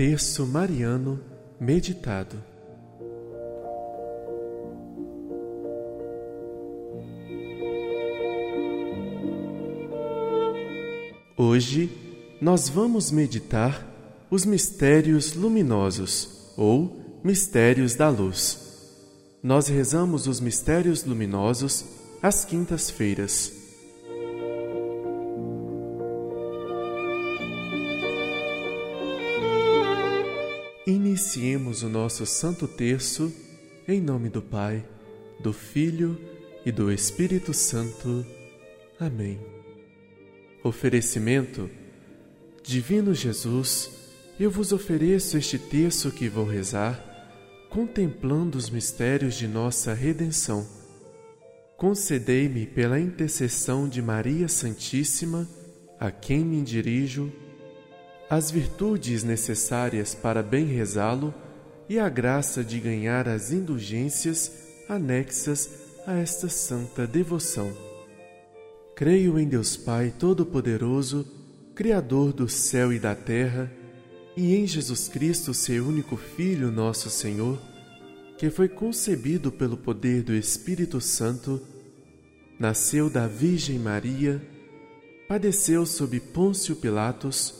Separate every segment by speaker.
Speaker 1: Terço Mariano Meditado Hoje nós vamos meditar os mistérios luminosos ou mistérios da luz. Nós rezamos os mistérios luminosos às quintas-feiras. Iniciemos o nosso Santo Terço em nome do Pai, do Filho e do Espírito Santo. Amém. Oferecimento Divino Jesus, eu vos ofereço este terço que vou rezar, contemplando os mistérios de nossa redenção. Concedei-me pela intercessão de Maria Santíssima, a quem me dirijo, as virtudes necessárias para bem rezá-lo e a graça de ganhar as indulgências anexas a esta santa devoção. Creio em Deus Pai Todo-Poderoso, Criador do céu e da terra, e em Jesus Cristo, seu único Filho, nosso Senhor, que foi concebido pelo poder do Espírito Santo, nasceu da Virgem Maria, padeceu sob Pôncio Pilatos,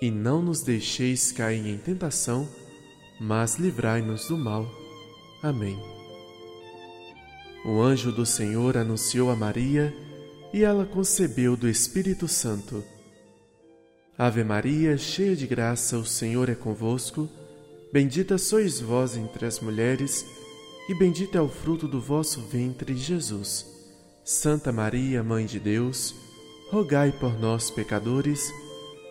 Speaker 1: e não nos deixeis cair em tentação, mas livrai-nos do mal. Amém. O anjo do Senhor anunciou a Maria e ela concebeu do Espírito Santo. Ave Maria, cheia de graça, o Senhor é convosco. Bendita sois vós entre as mulheres, e bendito é o fruto do vosso ventre, Jesus. Santa Maria, Mãe de Deus, rogai por nós, pecadores,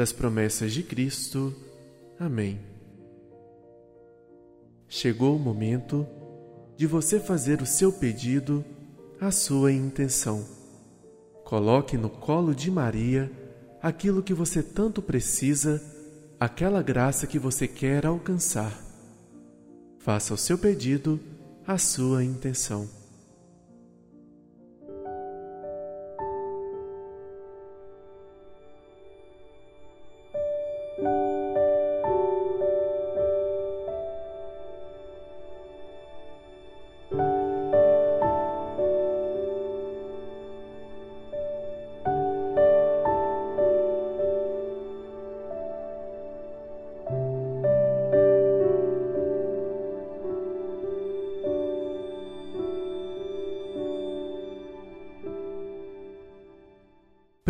Speaker 1: das promessas de Cristo. Amém. Chegou o momento de você fazer o seu pedido, a sua intenção. Coloque no colo de Maria aquilo que você tanto precisa, aquela graça que você quer alcançar. Faça o seu pedido, a sua intenção.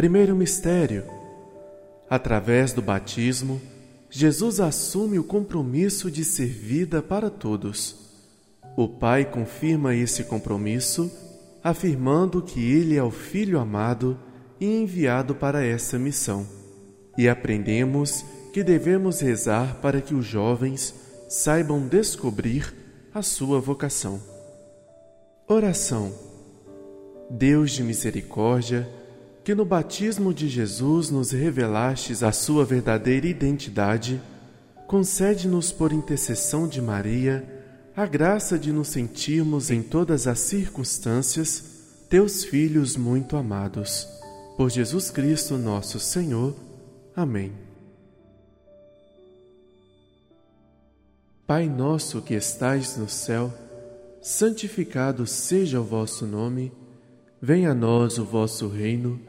Speaker 1: Primeiro mistério. Através do batismo, Jesus assume o compromisso de ser vida para todos. O Pai confirma esse compromisso, afirmando que Ele é o Filho amado e enviado para essa missão. E aprendemos que devemos rezar para que os jovens saibam descobrir a sua vocação. Oração. Deus de misericórdia, que no batismo de Jesus nos revelastes a sua verdadeira identidade, concede-nos por intercessão de Maria a graça de nos sentirmos em todas as circunstâncias teus filhos muito amados. Por Jesus Cristo, nosso Senhor. Amém. Pai nosso que estais no céu, santificado seja o vosso nome, venha a nós o vosso reino,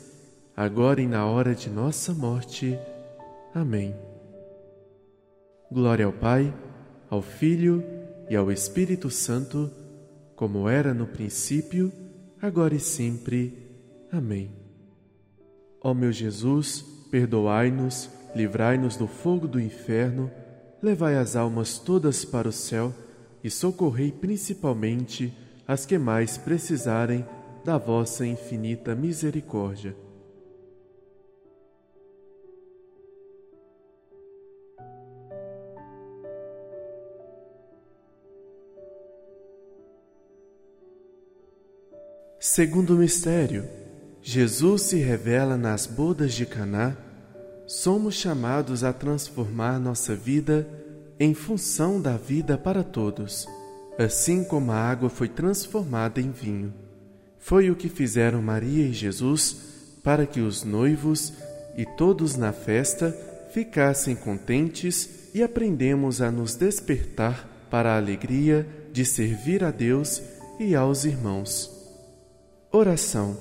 Speaker 1: agora e na hora de nossa morte. Amém. Glória ao Pai, ao Filho e ao Espírito Santo, como era no princípio, agora e sempre. Amém. Ó meu Jesus, perdoai-nos, livrai-nos do fogo do inferno, levai as almas todas para o céu e socorrei principalmente as que mais precisarem da vossa infinita misericórdia. Segundo mistério, Jesus se revela nas bodas de Caná. Somos chamados a transformar nossa vida em função da vida para todos, assim como a água foi transformada em vinho. Foi o que fizeram Maria e Jesus para que os noivos e todos na festa ficassem contentes e aprendemos a nos despertar para a alegria de servir a Deus e aos irmãos. Oração.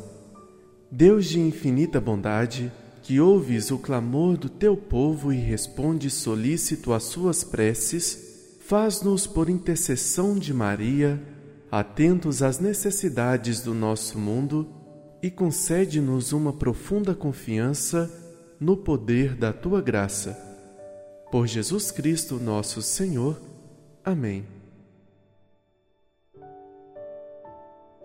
Speaker 1: Deus de infinita bondade, que ouves o clamor do teu povo e respondes solícito às suas preces, faz-nos por intercessão de Maria, atentos às necessidades do nosso mundo e concede-nos uma profunda confiança no poder da tua graça. Por Jesus Cristo, nosso Senhor. Amém.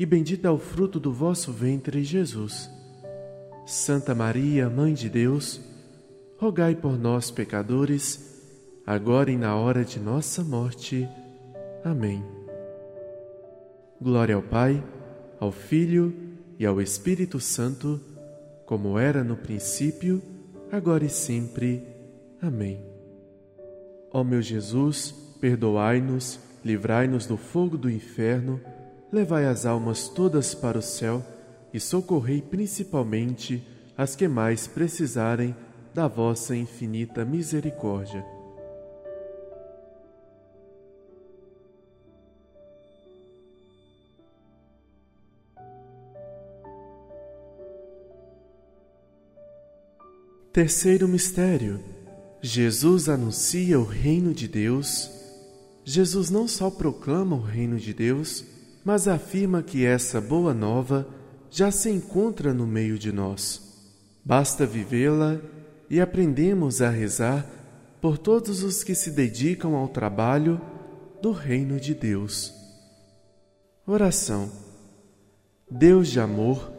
Speaker 1: e bendito é o fruto do vosso ventre, Jesus. Santa Maria, Mãe de Deus, rogai por nós, pecadores, agora e na hora de nossa morte. Amém. Glória ao Pai, ao Filho e ao Espírito Santo, como era no princípio, agora e sempre. Amém. Ó meu Jesus, perdoai-nos, livrai-nos do fogo do inferno, levai as almas todas para o céu e socorrei principalmente as que mais precisarem da vossa infinita misericórdia. Terceiro mistério: Jesus anuncia o reino de Deus. Jesus não só proclama o reino de Deus, mas afirma que essa boa nova já se encontra no meio de nós. Basta vivê-la e aprendemos a rezar por todos os que se dedicam ao trabalho do reino de Deus. Oração. Deus de amor,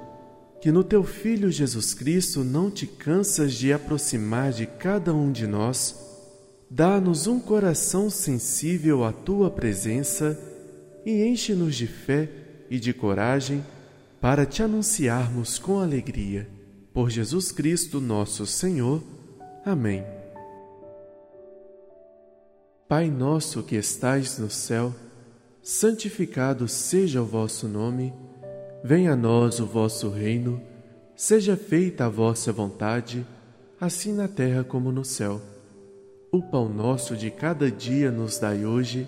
Speaker 1: que no teu Filho Jesus Cristo não te cansas de aproximar de cada um de nós, dá-nos um coração sensível à tua presença e enche-nos de fé e de coragem para te anunciarmos com alegria. Por Jesus Cristo, nosso Senhor. Amém. Pai nosso que estais no céu, santificado seja o vosso nome. Venha a nós o vosso reino, seja feita a vossa vontade, assim na terra como no céu. O pão nosso de cada dia nos dai hoje,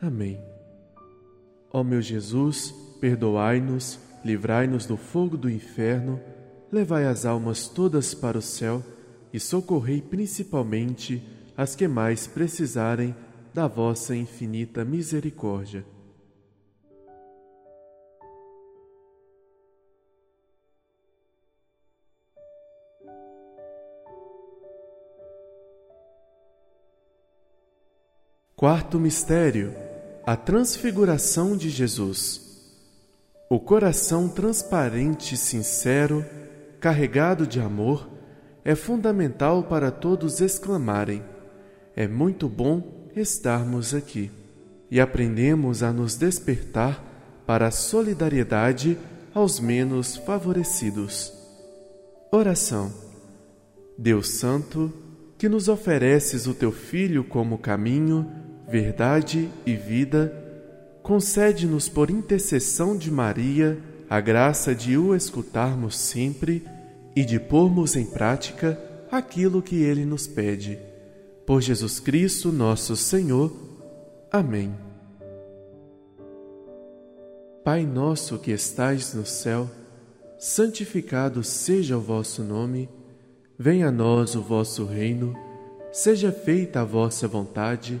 Speaker 1: Amém. Ó meu Jesus, perdoai-nos, livrai-nos do fogo do inferno levai as almas todas para o céu e socorrei principalmente as que mais precisarem da vossa infinita misericórdia. Quarto mistério: a transfiguração de Jesus. O coração transparente e sincero carregado de amor, é fundamental para todos exclamarem: É muito bom estarmos aqui. E aprendemos a nos despertar para a solidariedade aos menos favorecidos. Oração. Deus Santo, que nos ofereces o teu Filho como caminho, verdade e vida, concede-nos por intercessão de Maria a graça de o escutarmos sempre e de pormos em prática aquilo que ele nos pede. Por Jesus Cristo, nosso Senhor. Amém. Pai nosso que estais no céu, santificado seja o vosso nome, venha a nós o vosso reino, seja feita a vossa vontade,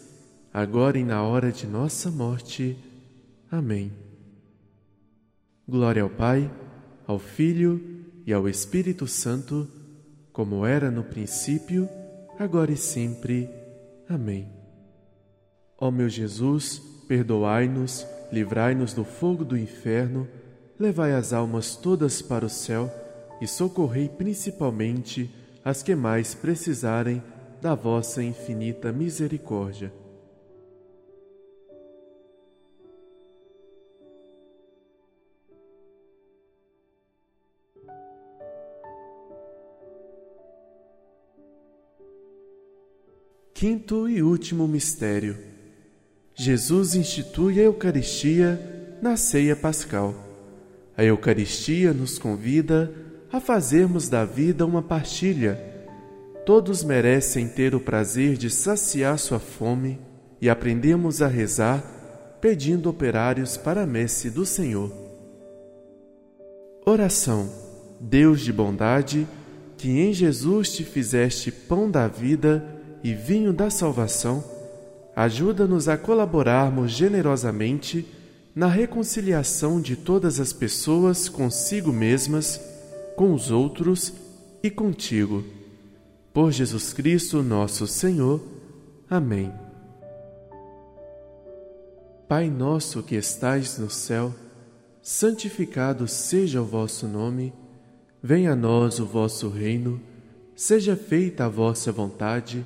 Speaker 1: agora e na hora de nossa morte. Amém. Glória ao Pai, ao Filho e ao Espírito Santo, como era no princípio, agora e sempre. Amém. Ó meu Jesus, perdoai-nos, livrai-nos do fogo do inferno, levai as almas todas para o céu e socorrei principalmente as que mais precisarem da vossa infinita misericórdia. Quinto e último mistério. Jesus institui a Eucaristia na ceia pascal. A Eucaristia nos convida a fazermos da vida uma partilha. Todos merecem ter o prazer de saciar sua fome e aprendemos a rezar pedindo operários para a messe do Senhor. Oração. Deus de bondade, que em Jesus te fizeste pão da vida, e vinho da salvação, ajuda-nos a colaborarmos generosamente na reconciliação de todas as pessoas consigo mesmas, com os outros e contigo. Por Jesus Cristo, nosso Senhor. Amém. Pai nosso que estais no céu, santificado seja o vosso nome, venha a nós o vosso reino, seja feita a vossa vontade,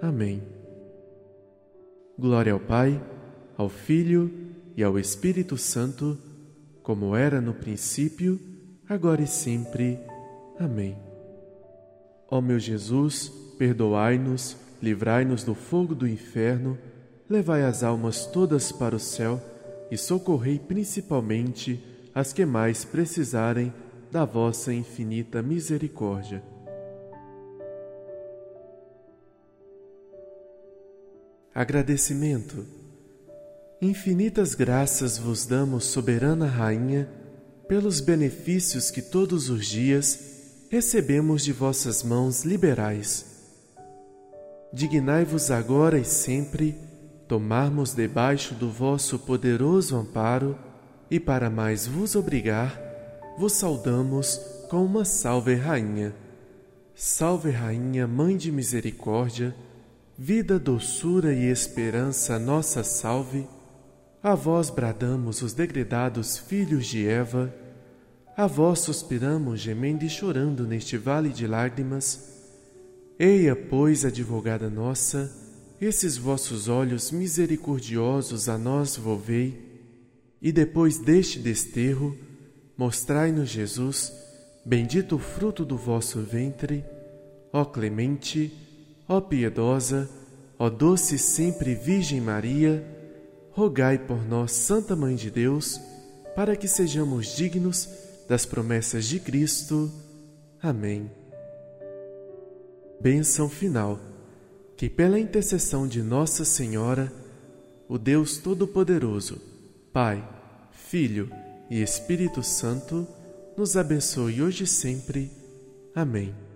Speaker 1: Amém. Glória ao Pai, ao Filho e ao Espírito Santo, como era no princípio, agora e sempre. Amém. Ó meu Jesus, perdoai-nos livrai-nos do fogo do inferno, levai as almas todas para o céu e socorrei principalmente as que mais precisarem da vossa infinita misericórdia. Agradecimento. Infinitas graças vos damos, soberana Rainha, pelos benefícios que todos os dias recebemos de vossas mãos liberais dignai-vos agora e sempre tomarmos debaixo do vosso poderoso amparo, e para mais vos obrigar, vos saudamos com uma salve rainha. Salve rainha, mãe de misericórdia, vida, doçura e esperança, nossa salve. A vós bradamos os degredados filhos de Eva, a vós suspiramos gemendo e chorando neste vale de lágrimas, Eia, pois, advogada nossa, esses vossos olhos misericordiosos a nós volvei, e depois deste desterro, mostrai-nos Jesus, bendito o fruto do vosso ventre, ó clemente, ó piedosa, ó doce sempre Virgem Maria, rogai por nós, Santa Mãe de Deus, para que sejamos dignos das promessas de Cristo. Amém. Bênção final. Que pela intercessão de Nossa Senhora, o Deus Todo-Poderoso, Pai, Filho e Espírito Santo, nos abençoe hoje e sempre. Amém.